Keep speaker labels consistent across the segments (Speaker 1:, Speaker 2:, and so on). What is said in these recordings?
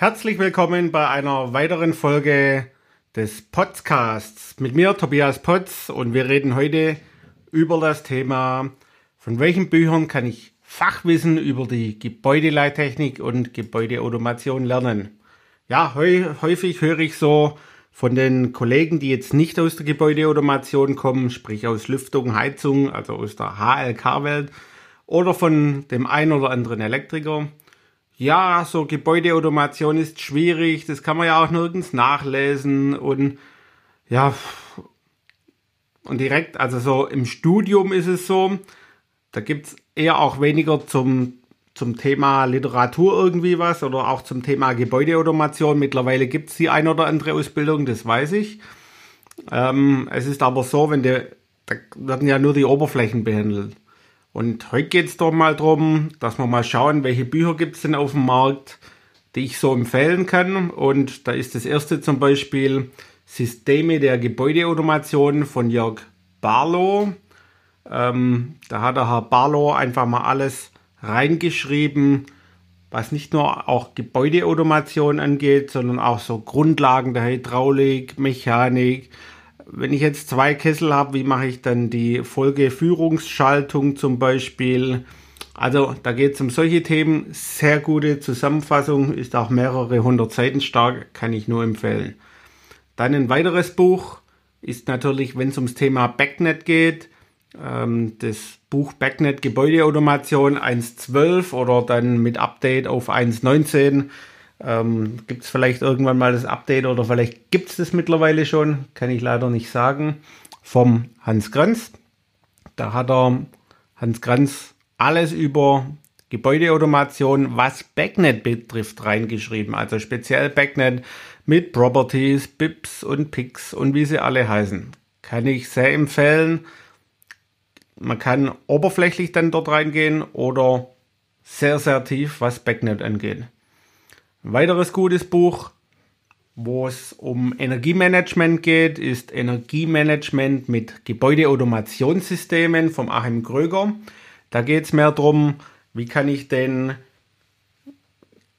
Speaker 1: Herzlich willkommen bei einer weiteren Folge des Podcasts mit mir, Tobias Potz, und wir reden heute über das Thema, von welchen Büchern kann ich Fachwissen über die Gebäudeleittechnik und Gebäudeautomation lernen. Ja, häufig höre ich so von den Kollegen, die jetzt nicht aus der Gebäudeautomation kommen, sprich aus Lüftung, Heizung, also aus der HLK-Welt, oder von dem einen oder anderen Elektriker, ja, so Gebäudeautomation ist schwierig, das kann man ja auch nirgends nachlesen und ja, und direkt, also so im Studium ist es so, da gibt es eher auch weniger zum, zum Thema Literatur irgendwie was oder auch zum Thema Gebäudeautomation. Mittlerweile gibt es die ein oder andere Ausbildung, das weiß ich. Ähm, es ist aber so, wenn der, da werden ja nur die Oberflächen behandelt. Und heute geht es doch mal darum, dass wir mal schauen, welche Bücher gibt es denn auf dem Markt, die ich so empfehlen kann. Und da ist das erste zum Beispiel Systeme der Gebäudeautomation von Jörg Barlow. Ähm, da hat der Herr Barlow einfach mal alles reingeschrieben, was nicht nur auch Gebäudeautomation angeht, sondern auch so Grundlagen der Hydraulik, Mechanik, wenn ich jetzt zwei Kessel habe, wie mache ich dann die Folgeführungsschaltung zum Beispiel? Also da geht es um solche Themen. Sehr gute Zusammenfassung, ist auch mehrere hundert Seiten stark, kann ich nur empfehlen. Dann ein weiteres Buch ist natürlich, wenn es ums Thema Backnet geht, ähm, das Buch Backnet Gebäudeautomation 1.12 oder dann mit Update auf 1.19 ähm, gibt es vielleicht irgendwann mal das Update oder vielleicht gibt es das mittlerweile schon, kann ich leider nicht sagen, vom Hans Kranz. Da hat er Hans Kranz alles über Gebäudeautomation, was Backnet betrifft, reingeschrieben. Also speziell Backnet mit Properties, BIPs und PICs und wie sie alle heißen. Kann ich sehr empfehlen. Man kann oberflächlich dann dort reingehen oder sehr, sehr tief, was Backnet angeht. Ein weiteres gutes Buch, wo es um Energiemanagement geht, ist Energiemanagement mit Gebäudeautomationssystemen vom Achim Kröger. Da geht es mehr darum, wie kann ich denn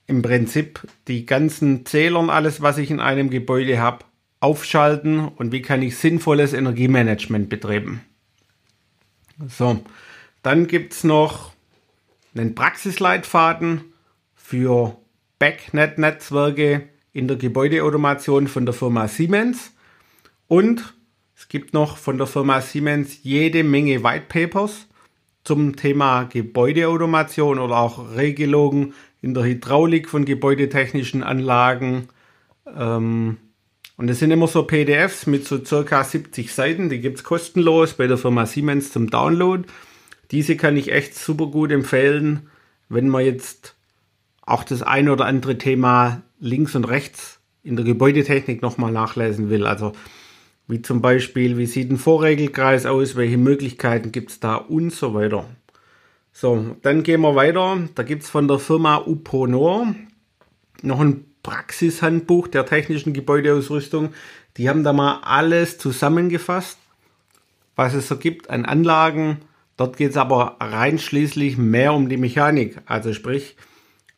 Speaker 1: im Prinzip die ganzen Zähler und alles, was ich in einem Gebäude habe, aufschalten und wie kann ich sinnvolles Energiemanagement betreiben. So, dann gibt es noch einen Praxisleitfaden für Backnet-Netzwerke in der Gebäudeautomation von der Firma Siemens. Und es gibt noch von der Firma Siemens jede Menge White Papers zum Thema Gebäudeautomation oder auch Regelungen in der Hydraulik von gebäudetechnischen Anlagen. Ähm, und es sind immer so PDFs mit so circa 70 Seiten, die gibt es kostenlos bei der Firma Siemens zum Download. Diese kann ich echt super gut empfehlen, wenn man jetzt auch das ein oder andere Thema links und rechts in der Gebäudetechnik nochmal nachlesen will. Also wie zum Beispiel, wie sieht ein Vorregelkreis aus, welche Möglichkeiten gibt es da und so weiter. So, dann gehen wir weiter. Da gibt es von der Firma Uponor noch ein Praxishandbuch der technischen Gebäudeausrüstung. Die haben da mal alles zusammengefasst, was es so gibt an Anlagen. Dort geht es aber rein schließlich mehr um die Mechanik. Also sprich,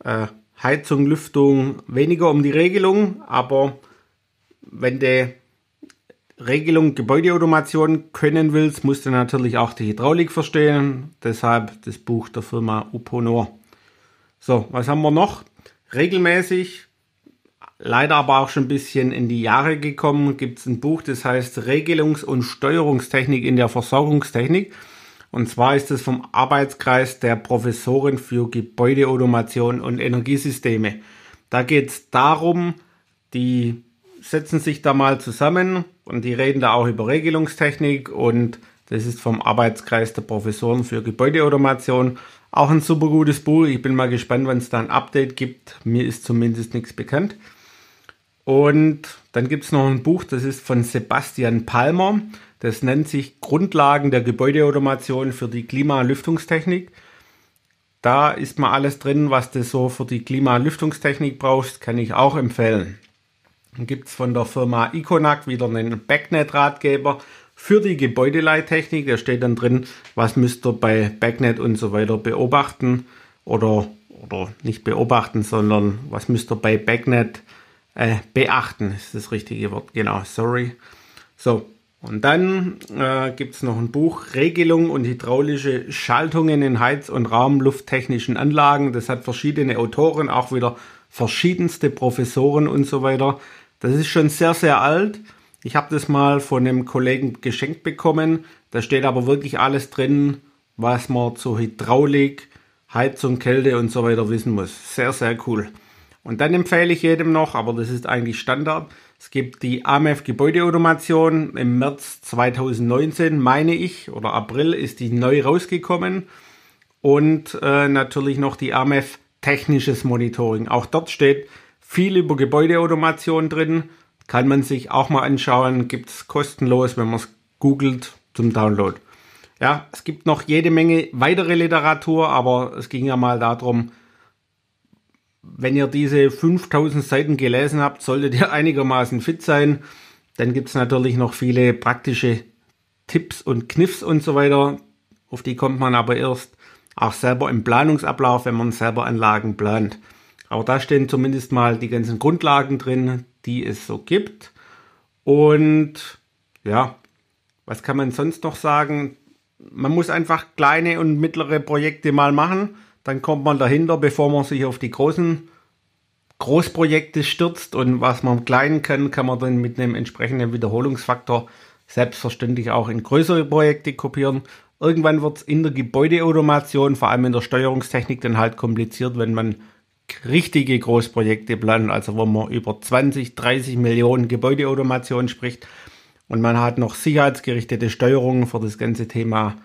Speaker 1: äh, Heizung, Lüftung weniger um die Regelung, aber wenn du Regelung Gebäudeautomation können willst, musst du natürlich auch die Hydraulik verstehen. Deshalb das Buch der Firma Uponor. So, was haben wir noch? Regelmäßig, leider aber auch schon ein bisschen in die Jahre gekommen, gibt es ein Buch, das heißt Regelungs- und Steuerungstechnik in der Versorgungstechnik. Und zwar ist es vom Arbeitskreis der Professoren für Gebäudeautomation und Energiesysteme. Da geht es darum, die setzen sich da mal zusammen und die reden da auch über Regelungstechnik und das ist vom Arbeitskreis der Professoren für Gebäudeautomation. Auch ein super gutes Buch. Ich bin mal gespannt, wenn es da ein Update gibt. Mir ist zumindest nichts bekannt. Und dann gibt es noch ein Buch, das ist von Sebastian Palmer. Das nennt sich Grundlagen der Gebäudeautomation für die Klimalüftungstechnik. Da ist mal alles drin, was du so für die Klimalüftungstechnik brauchst, kann ich auch empfehlen. Dann gibt es von der Firma Iconac wieder einen Backnet-Ratgeber für die Gebäudeleittechnik. Da steht dann drin, was müsst ihr bei Backnet und so weiter beobachten oder oder nicht beobachten, sondern was müsst ihr bei Backnet äh, beachten, ist das richtige Wort. Genau, sorry. So, und dann äh, gibt es noch ein Buch Regelung und hydraulische Schaltungen in Heiz- und Raumlufttechnischen Anlagen. Das hat verschiedene Autoren, auch wieder verschiedenste Professoren und so weiter. Das ist schon sehr, sehr alt. Ich habe das mal von einem Kollegen geschenkt bekommen. Da steht aber wirklich alles drin, was man zur Hydraulik, Heizung, Kälte und so weiter wissen muss. Sehr, sehr cool. Und dann empfehle ich jedem noch, aber das ist eigentlich Standard, es gibt die AMF Gebäudeautomation im März 2019, meine ich, oder April ist die neu rausgekommen. Und äh, natürlich noch die AMF technisches Monitoring. Auch dort steht viel über Gebäudeautomation drin. Kann man sich auch mal anschauen. Gibt es kostenlos, wenn man es googelt, zum Download. Ja, es gibt noch jede Menge weitere Literatur, aber es ging ja mal darum, wenn ihr diese 5000 Seiten gelesen habt, solltet ihr einigermaßen fit sein. Dann gibt es natürlich noch viele praktische Tipps und Kniffs und so weiter. Auf die kommt man aber erst auch selber im Planungsablauf, wenn man selber Anlagen plant. Aber da stehen zumindest mal die ganzen Grundlagen drin, die es so gibt. Und ja, was kann man sonst noch sagen? Man muss einfach kleine und mittlere Projekte mal machen dann kommt man dahinter, bevor man sich auf die großen Großprojekte stürzt. Und was man im Kleinen kann, kann man dann mit einem entsprechenden Wiederholungsfaktor selbstverständlich auch in größere Projekte kopieren. Irgendwann wird es in der Gebäudeautomation, vor allem in der Steuerungstechnik, dann halt kompliziert, wenn man richtige Großprojekte plant, also wo man über 20, 30 Millionen Gebäudeautomation spricht. Und man hat noch sicherheitsgerichtete Steuerungen für das ganze Thema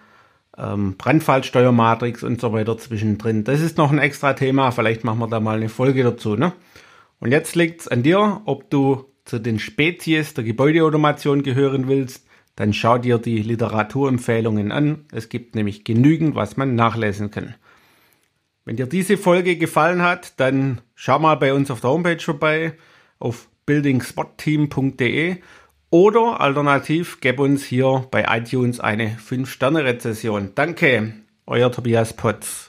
Speaker 1: ähm, Brandfallsteuermatrix und so weiter zwischendrin. Das ist noch ein extra Thema, vielleicht machen wir da mal eine Folge dazu. Ne? Und jetzt liegt es an dir, ob du zu den Spezies der Gebäudeautomation gehören willst, dann schau dir die Literaturempfehlungen an. Es gibt nämlich genügend, was man nachlesen kann. Wenn dir diese Folge gefallen hat, dann schau mal bei uns auf der Homepage vorbei auf buildingspotteam.de oder alternativ gib uns hier bei iTunes eine 5-Sterne-Rezession. Danke, euer Tobias Potz.